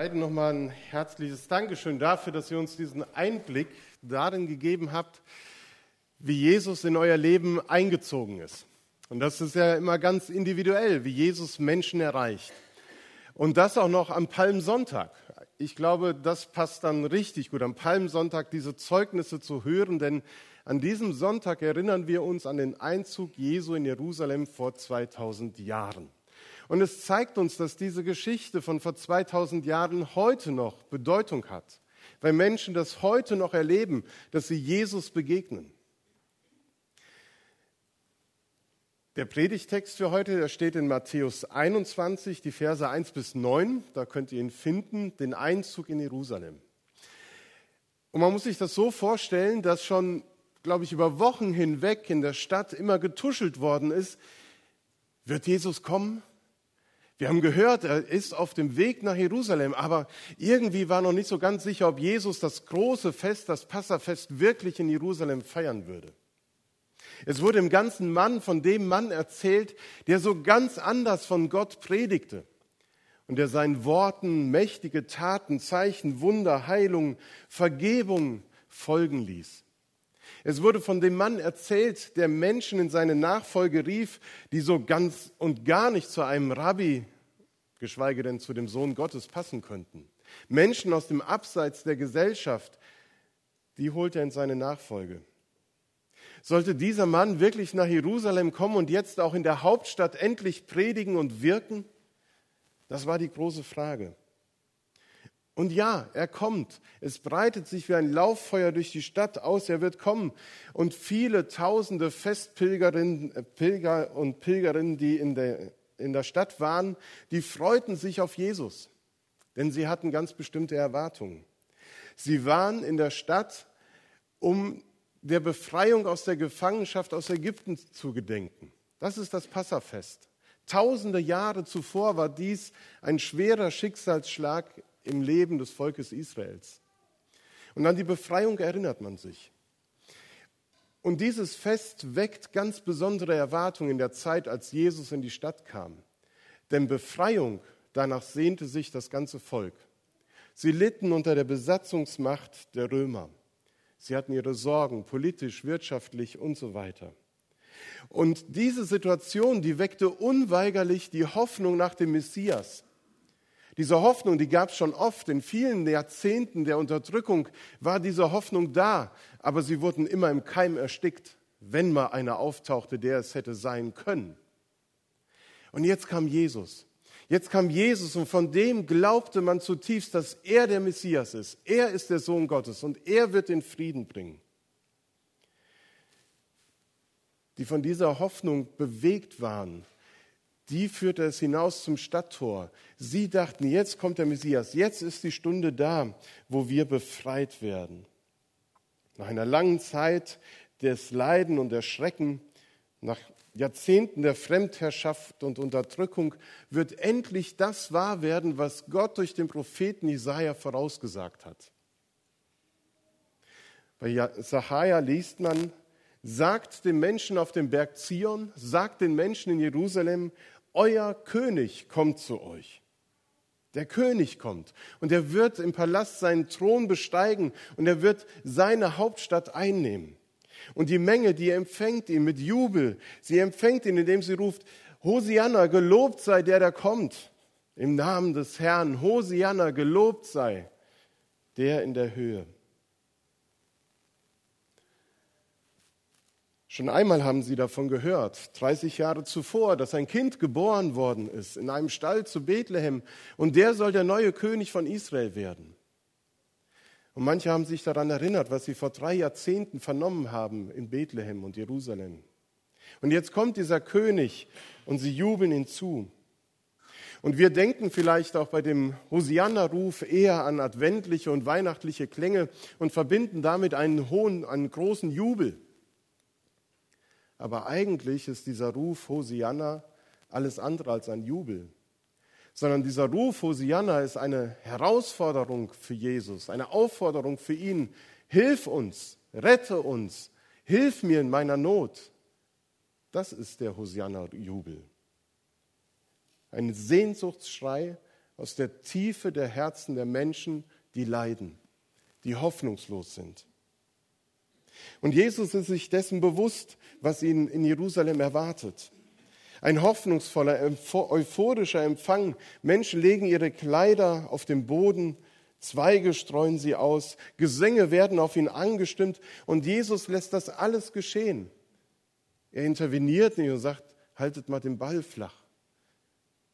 beiden nochmal ein herzliches Dankeschön dafür, dass ihr uns diesen Einblick darin gegeben habt, wie Jesus in euer Leben eingezogen ist. Und das ist ja immer ganz individuell, wie Jesus Menschen erreicht. Und das auch noch am Palmsonntag. Ich glaube, das passt dann richtig gut, am Palmsonntag diese Zeugnisse zu hören, denn an diesem Sonntag erinnern wir uns an den Einzug Jesu in Jerusalem vor 2000 Jahren. Und es zeigt uns, dass diese Geschichte von vor 2000 Jahren heute noch Bedeutung hat, weil Menschen das heute noch erleben, dass sie Jesus begegnen. Der Predigtext für heute, der steht in Matthäus 21, die Verse 1 bis 9. Da könnt ihr ihn finden, den Einzug in Jerusalem. Und man muss sich das so vorstellen, dass schon, glaube ich, über Wochen hinweg in der Stadt immer getuschelt worden ist, wird Jesus kommen? Wir haben gehört, er ist auf dem Weg nach Jerusalem, aber irgendwie war noch nicht so ganz sicher, ob Jesus das große Fest, das Passafest, wirklich in Jerusalem feiern würde. Es wurde im ganzen Mann von dem Mann erzählt, der so ganz anders von Gott predigte und der seinen Worten mächtige Taten, Zeichen, Wunder, Heilung, Vergebung folgen ließ. Es wurde von dem Mann erzählt, der Menschen in seine Nachfolge rief, die so ganz und gar nicht zu einem Rabbi, geschweige denn zu dem Sohn Gottes passen könnten. Menschen aus dem Abseits der Gesellschaft, die holt er in seine Nachfolge. Sollte dieser Mann wirklich nach Jerusalem kommen und jetzt auch in der Hauptstadt endlich predigen und wirken? Das war die große Frage. Und ja, er kommt. Es breitet sich wie ein Lauffeuer durch die Stadt aus. Er wird kommen. Und viele tausende Festpilgerinnen äh, Pilger und Pilgerinnen, die in der, in der Stadt waren, die freuten sich auf Jesus. Denn sie hatten ganz bestimmte Erwartungen. Sie waren in der Stadt, um der Befreiung aus der Gefangenschaft aus Ägypten zu gedenken. Das ist das Passafest. Tausende Jahre zuvor war dies ein schwerer Schicksalsschlag im Leben des Volkes Israels. Und an die Befreiung erinnert man sich. Und dieses Fest weckt ganz besondere Erwartungen in der Zeit, als Jesus in die Stadt kam. Denn Befreiung, danach sehnte sich das ganze Volk. Sie litten unter der Besatzungsmacht der Römer. Sie hatten ihre Sorgen, politisch, wirtschaftlich und so weiter. Und diese Situation, die weckte unweigerlich die Hoffnung nach dem Messias. Diese Hoffnung, die gab es schon oft. In vielen Jahrzehnten der Unterdrückung war diese Hoffnung da, aber sie wurden immer im Keim erstickt, wenn mal einer auftauchte, der es hätte sein können. Und jetzt kam Jesus. Jetzt kam Jesus und von dem glaubte man zutiefst, dass er der Messias ist. Er ist der Sohn Gottes und er wird den Frieden bringen. Die von dieser Hoffnung bewegt waren, die führte es hinaus zum Stadttor. Sie dachten, jetzt kommt der Messias, jetzt ist die Stunde da, wo wir befreit werden. Nach einer langen Zeit des Leiden und der Schrecken, nach Jahrzehnten der Fremdherrschaft und Unterdrückung wird endlich das wahr werden, was Gott durch den Propheten Jesaja vorausgesagt hat. Bei Sacharja liest man, sagt den Menschen auf dem Berg Zion, sagt den Menschen in Jerusalem, euer König kommt zu euch. Der König kommt und er wird im Palast seinen Thron besteigen und er wird seine Hauptstadt einnehmen. Und die Menge, die empfängt ihn mit Jubel. Sie empfängt ihn, indem sie ruft, Hosianna, gelobt sei der, der kommt. Im Namen des Herrn, Hosianna, gelobt sei der in der Höhe. Schon einmal haben sie davon gehört, 30 Jahre zuvor, dass ein Kind geboren worden ist in einem Stall zu Bethlehem und der soll der neue König von Israel werden. Und manche haben sich daran erinnert, was sie vor drei Jahrzehnten vernommen haben in Bethlehem und Jerusalem. Und jetzt kommt dieser König und sie jubeln ihn zu. Und wir denken vielleicht auch bei dem Hosianna-Ruf eher an adventliche und weihnachtliche Klänge und verbinden damit einen hohen, einen großen Jubel. Aber eigentlich ist dieser Ruf Hosianna alles andere als ein Jubel sondern dieser Ruf Hosianna ist eine Herausforderung für Jesus, eine Aufforderung für ihn. Hilf uns, rette uns, hilf mir in meiner Not. Das ist der Hosianna-Jubel. Ein Sehnsuchtsschrei aus der Tiefe der Herzen der Menschen, die leiden, die hoffnungslos sind. Und Jesus ist sich dessen bewusst, was ihn in Jerusalem erwartet. Ein hoffnungsvoller, euphorischer Empfang. Menschen legen ihre Kleider auf den Boden, Zweige streuen sie aus, Gesänge werden auf ihn angestimmt und Jesus lässt das alles geschehen. Er interveniert nicht und sagt, haltet mal den Ball flach,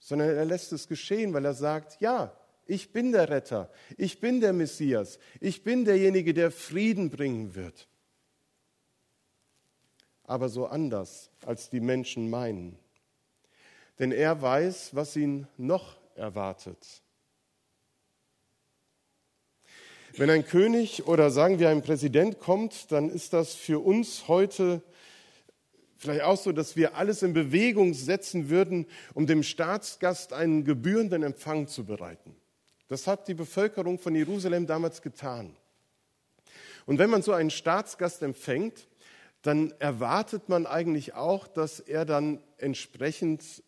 sondern er lässt es geschehen, weil er sagt, ja, ich bin der Retter, ich bin der Messias, ich bin derjenige, der Frieden bringen wird. Aber so anders, als die Menschen meinen denn er weiß, was ihn noch erwartet. Wenn ein König oder sagen wir ein Präsident kommt, dann ist das für uns heute vielleicht auch so, dass wir alles in Bewegung setzen würden, um dem Staatsgast einen gebührenden Empfang zu bereiten. Das hat die Bevölkerung von Jerusalem damals getan. Und wenn man so einen Staatsgast empfängt, dann erwartet man eigentlich auch, dass er dann entsprechend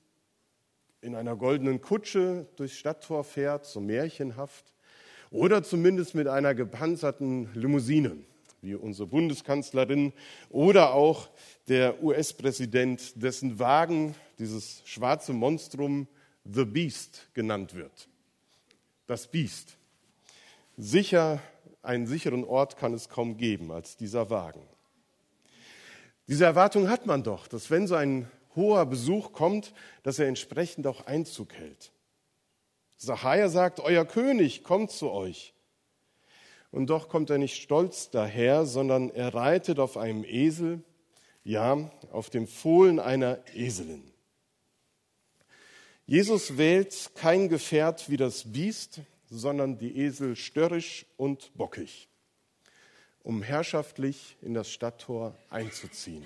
in einer goldenen Kutsche durchs Stadttor fährt, so märchenhaft, oder zumindest mit einer gepanzerten Limousine, wie unsere Bundeskanzlerin oder auch der US-Präsident, dessen Wagen dieses schwarze Monstrum The Beast genannt wird. Das Biest. Sicher, einen sicheren Ort kann es kaum geben als dieser Wagen. Diese Erwartung hat man doch, dass wenn so ein hoher Besuch kommt, dass er entsprechend auch Einzug hält. Sacharja sagt, euer König kommt zu euch. Und doch kommt er nicht stolz daher, sondern er reitet auf einem Esel, ja, auf dem Fohlen einer Eselin. Jesus wählt kein Gefährt wie das Biest, sondern die Esel störrisch und bockig, um herrschaftlich in das Stadttor einzuziehen.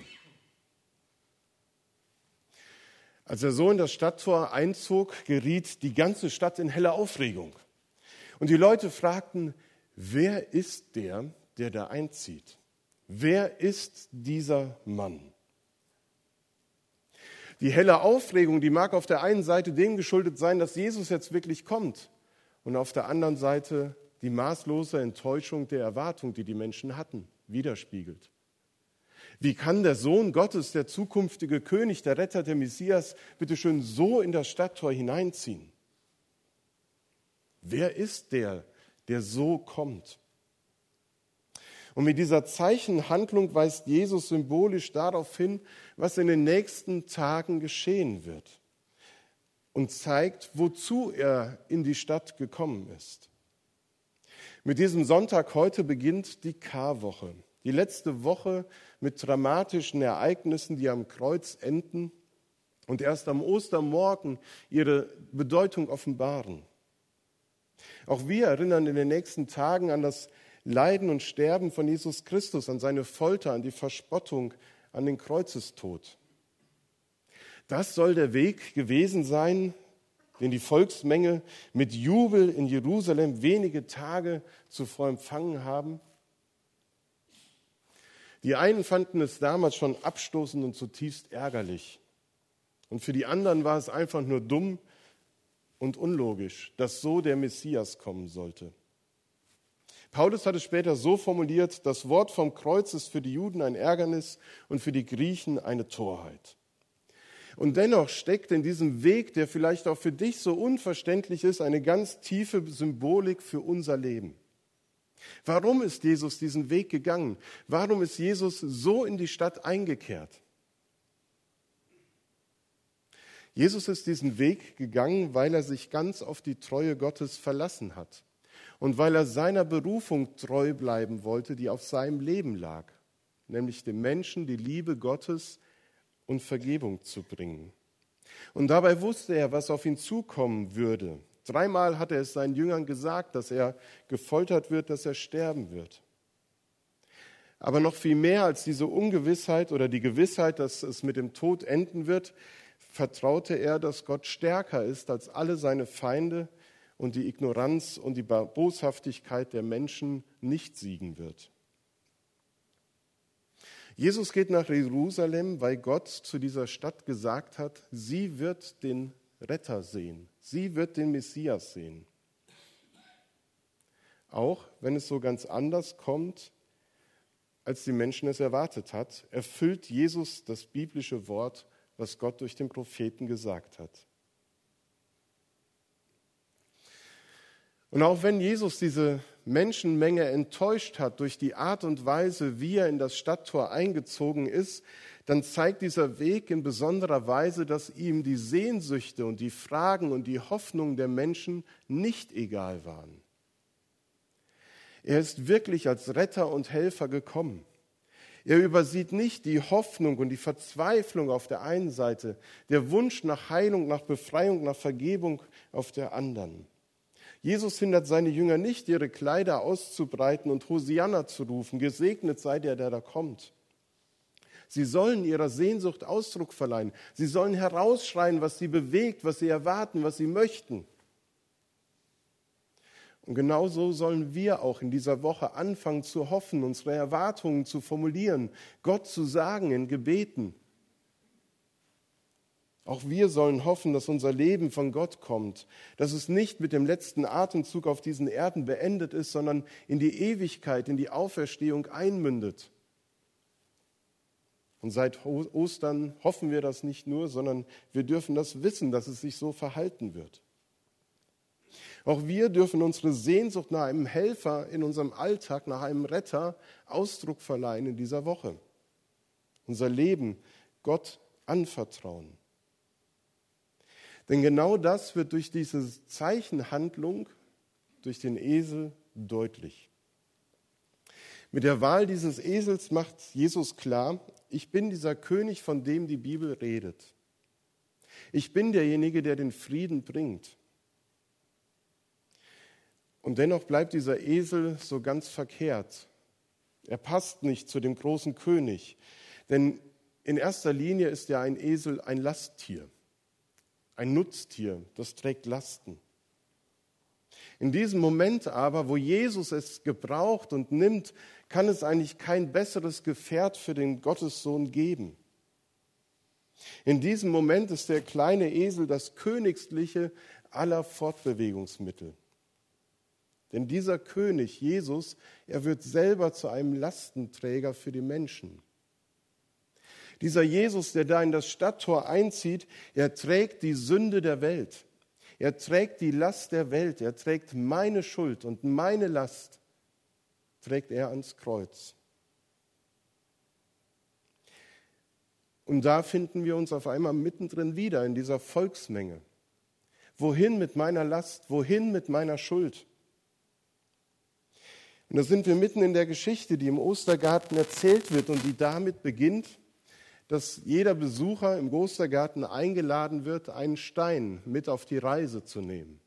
Als er so in das Stadttor einzog, geriet die ganze Stadt in helle Aufregung. Und die Leute fragten, wer ist der, der da einzieht? Wer ist dieser Mann? Die helle Aufregung, die mag auf der einen Seite dem geschuldet sein, dass Jesus jetzt wirklich kommt und auf der anderen Seite die maßlose Enttäuschung der Erwartung, die die Menschen hatten, widerspiegelt. Wie kann der Sohn Gottes, der zukünftige König, der Retter, der Messias, bitte schön so in das Stadttor hineinziehen? Wer ist der, der so kommt? Und mit dieser Zeichenhandlung weist Jesus symbolisch darauf hin, was in den nächsten Tagen geschehen wird und zeigt, wozu er in die Stadt gekommen ist. Mit diesem Sonntag heute beginnt die Karwoche. Die letzte Woche mit dramatischen Ereignissen, die am Kreuz enden und erst am Ostermorgen ihre Bedeutung offenbaren. Auch wir erinnern in den nächsten Tagen an das Leiden und Sterben von Jesus Christus, an seine Folter, an die Verspottung, an den Kreuzestod. Das soll der Weg gewesen sein, den die Volksmenge mit Jubel in Jerusalem wenige Tage zuvor empfangen haben. Die einen fanden es damals schon abstoßend und zutiefst ärgerlich. Und für die anderen war es einfach nur dumm und unlogisch, dass so der Messias kommen sollte. Paulus hat es später so formuliert, das Wort vom Kreuz ist für die Juden ein Ärgernis und für die Griechen eine Torheit. Und dennoch steckt in diesem Weg, der vielleicht auch für dich so unverständlich ist, eine ganz tiefe Symbolik für unser Leben. Warum ist Jesus diesen Weg gegangen? Warum ist Jesus so in die Stadt eingekehrt? Jesus ist diesen Weg gegangen, weil er sich ganz auf die Treue Gottes verlassen hat und weil er seiner Berufung treu bleiben wollte, die auf seinem Leben lag, nämlich dem Menschen die Liebe Gottes und Vergebung zu bringen. Und dabei wusste er, was auf ihn zukommen würde. Dreimal hat er es seinen Jüngern gesagt, dass er gefoltert wird, dass er sterben wird. Aber noch viel mehr als diese Ungewissheit oder die Gewissheit, dass es mit dem Tod enden wird, vertraute er, dass Gott stärker ist als alle seine Feinde und die Ignoranz und die Boshaftigkeit der Menschen nicht siegen wird. Jesus geht nach Jerusalem, weil Gott zu dieser Stadt gesagt hat, sie wird den Retter sehen. Sie wird den Messias sehen. Auch wenn es so ganz anders kommt, als die Menschen es erwartet hat, erfüllt Jesus das biblische Wort, was Gott durch den Propheten gesagt hat. Und auch wenn Jesus diese Menschenmenge enttäuscht hat durch die Art und Weise, wie er in das Stadttor eingezogen ist, dann zeigt dieser Weg in besonderer Weise, dass ihm die Sehnsüchte und die Fragen und die Hoffnungen der Menschen nicht egal waren. Er ist wirklich als Retter und Helfer gekommen. Er übersieht nicht die Hoffnung und die Verzweiflung auf der einen Seite, der Wunsch nach Heilung, nach Befreiung, nach Vergebung auf der anderen. Jesus hindert seine Jünger nicht, ihre Kleider auszubreiten und Hosianna zu rufen, gesegnet sei der, der da kommt. Sie sollen ihrer Sehnsucht Ausdruck verleihen. Sie sollen herausschreien, was sie bewegt, was sie erwarten, was sie möchten. Und genauso sollen wir auch in dieser Woche anfangen zu hoffen, unsere Erwartungen zu formulieren, Gott zu sagen in Gebeten. Auch wir sollen hoffen, dass unser Leben von Gott kommt, dass es nicht mit dem letzten Atemzug auf diesen Erden beendet ist, sondern in die Ewigkeit, in die Auferstehung einmündet. Und seit Ostern hoffen wir das nicht nur, sondern wir dürfen das wissen, dass es sich so verhalten wird. Auch wir dürfen unsere Sehnsucht nach einem Helfer in unserem Alltag, nach einem Retter Ausdruck verleihen in dieser Woche. Unser Leben Gott anvertrauen. Denn genau das wird durch diese Zeichenhandlung, durch den Esel deutlich. Mit der Wahl dieses Esels macht Jesus klar, ich bin dieser König, von dem die Bibel redet. Ich bin derjenige, der den Frieden bringt. Und dennoch bleibt dieser Esel so ganz verkehrt. Er passt nicht zu dem großen König, denn in erster Linie ist ja ein Esel ein Lasttier, ein Nutztier, das trägt Lasten. In diesem Moment aber, wo Jesus es gebraucht und nimmt, kann es eigentlich kein besseres Gefährt für den Gottessohn geben. In diesem Moment ist der kleine Esel das königliche aller Fortbewegungsmittel. Denn dieser König, Jesus, er wird selber zu einem Lastenträger für die Menschen. Dieser Jesus, der da in das Stadttor einzieht, er trägt die Sünde der Welt. Er trägt die Last der Welt. Er trägt meine Schuld und meine Last trägt er ans Kreuz. Und da finden wir uns auf einmal mittendrin wieder in dieser Volksmenge. Wohin mit meiner Last? Wohin mit meiner Schuld? Und da sind wir mitten in der Geschichte, die im Ostergarten erzählt wird und die damit beginnt, dass jeder Besucher im Ostergarten eingeladen wird, einen Stein mit auf die Reise zu nehmen.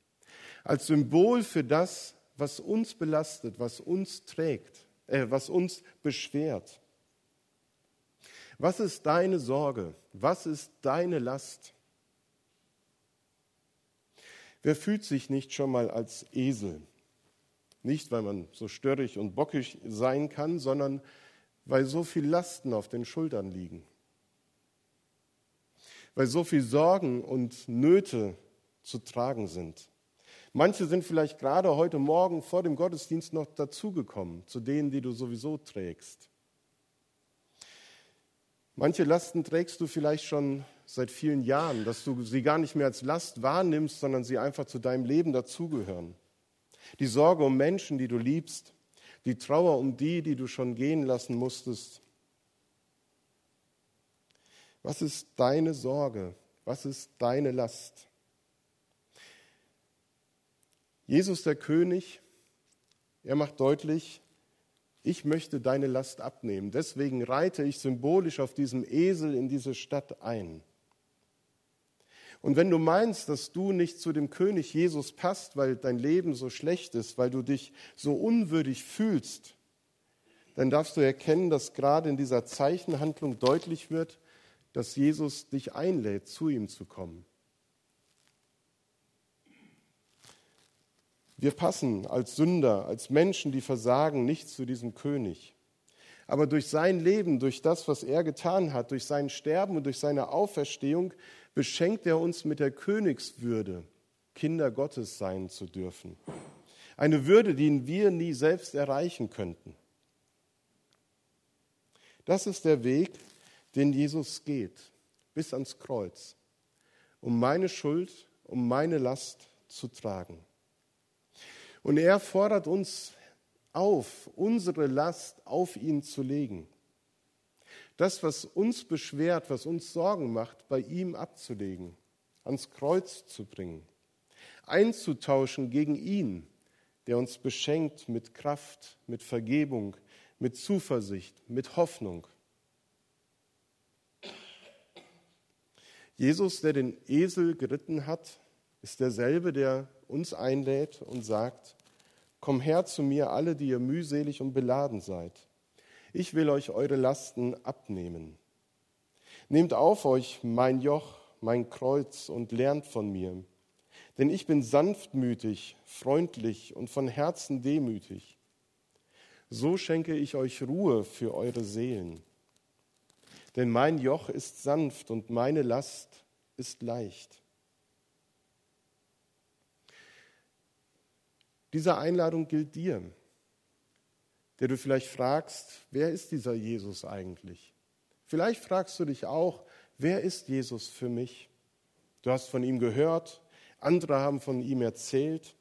Als Symbol für das, was uns belastet, was uns trägt, äh, was uns beschwert. Was ist deine Sorge? Was ist deine Last? Wer fühlt sich nicht schon mal als Esel? Nicht, weil man so störrig und bockig sein kann, sondern weil so viel Lasten auf den Schultern liegen. Weil so viel Sorgen und Nöte zu tragen sind. Manche sind vielleicht gerade heute Morgen vor dem Gottesdienst noch dazugekommen, zu denen, die du sowieso trägst. Manche Lasten trägst du vielleicht schon seit vielen Jahren, dass du sie gar nicht mehr als Last wahrnimmst, sondern sie einfach zu deinem Leben dazugehören die Sorge um Menschen, die du liebst, die Trauer um die, die du schon gehen lassen musstest. Was ist deine Sorge? Was ist deine Last? Jesus der König, er macht deutlich, ich möchte deine Last abnehmen. Deswegen reite ich symbolisch auf diesem Esel in diese Stadt ein. Und wenn du meinst, dass du nicht zu dem König Jesus passt, weil dein Leben so schlecht ist, weil du dich so unwürdig fühlst, dann darfst du erkennen, dass gerade in dieser Zeichenhandlung deutlich wird, dass Jesus dich einlädt, zu ihm zu kommen. Wir passen als Sünder, als Menschen, die versagen, nicht zu diesem König. Aber durch sein Leben, durch das, was er getan hat, durch sein Sterben und durch seine Auferstehung beschenkt er uns mit der Königswürde, Kinder Gottes sein zu dürfen. Eine Würde, die wir nie selbst erreichen könnten. Das ist der Weg, den Jesus geht, bis ans Kreuz, um meine Schuld, um meine Last zu tragen. Und er fordert uns auf, unsere Last auf ihn zu legen. Das, was uns beschwert, was uns Sorgen macht, bei ihm abzulegen, ans Kreuz zu bringen, einzutauschen gegen ihn, der uns beschenkt mit Kraft, mit Vergebung, mit Zuversicht, mit Hoffnung. Jesus, der den Esel geritten hat, ist derselbe, der uns einlädt und sagt, Komm her zu mir, alle, die ihr mühselig und beladen seid. Ich will euch eure Lasten abnehmen. Nehmt auf euch mein Joch, mein Kreuz und lernt von mir. Denn ich bin sanftmütig, freundlich und von Herzen demütig. So schenke ich euch Ruhe für eure Seelen. Denn mein Joch ist sanft und meine Last ist leicht. Diese Einladung gilt dir, der du vielleicht fragst, wer ist dieser Jesus eigentlich? Vielleicht fragst du dich auch, wer ist Jesus für mich? Du hast von ihm gehört, andere haben von ihm erzählt.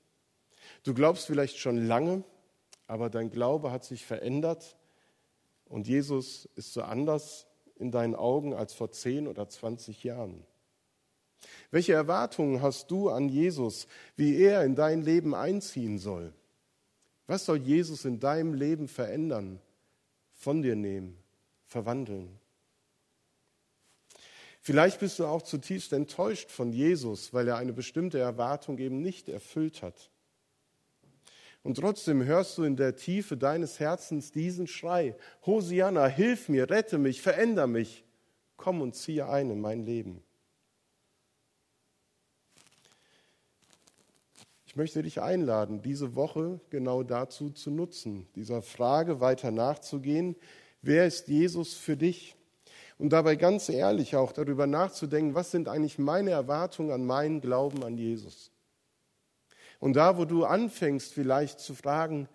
Du glaubst vielleicht schon lange, aber dein Glaube hat sich verändert und Jesus ist so anders in deinen Augen als vor 10 oder 20 Jahren. Welche Erwartungen hast du an Jesus, wie er in dein Leben einziehen soll? Was soll Jesus in deinem Leben verändern, von dir nehmen, verwandeln? Vielleicht bist du auch zutiefst enttäuscht von Jesus, weil er eine bestimmte Erwartung eben nicht erfüllt hat. Und trotzdem hörst du in der Tiefe deines Herzens diesen Schrei, Hosianna, hilf mir, rette mich, veränder mich, komm und ziehe ein in mein Leben. möchte dich einladen, diese Woche genau dazu zu nutzen, dieser Frage weiter nachzugehen, wer ist Jesus für dich? Und dabei ganz ehrlich auch darüber nachzudenken, was sind eigentlich meine Erwartungen an meinen Glauben an Jesus? Und da, wo du anfängst vielleicht zu fragen,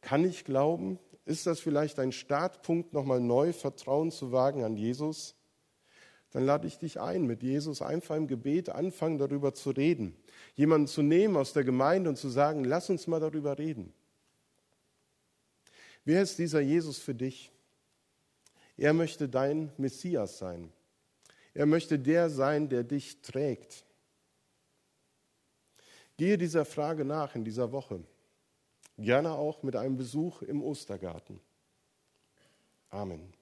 kann ich glauben? Ist das vielleicht ein Startpunkt, nochmal neu Vertrauen zu wagen an Jesus? Dann lade ich dich ein, mit Jesus einfach im Gebet anfangen, darüber zu reden jemanden zu nehmen aus der Gemeinde und zu sagen, lass uns mal darüber reden. Wer ist dieser Jesus für dich? Er möchte dein Messias sein. Er möchte der sein, der dich trägt. Gehe dieser Frage nach in dieser Woche. Gerne auch mit einem Besuch im Ostergarten. Amen.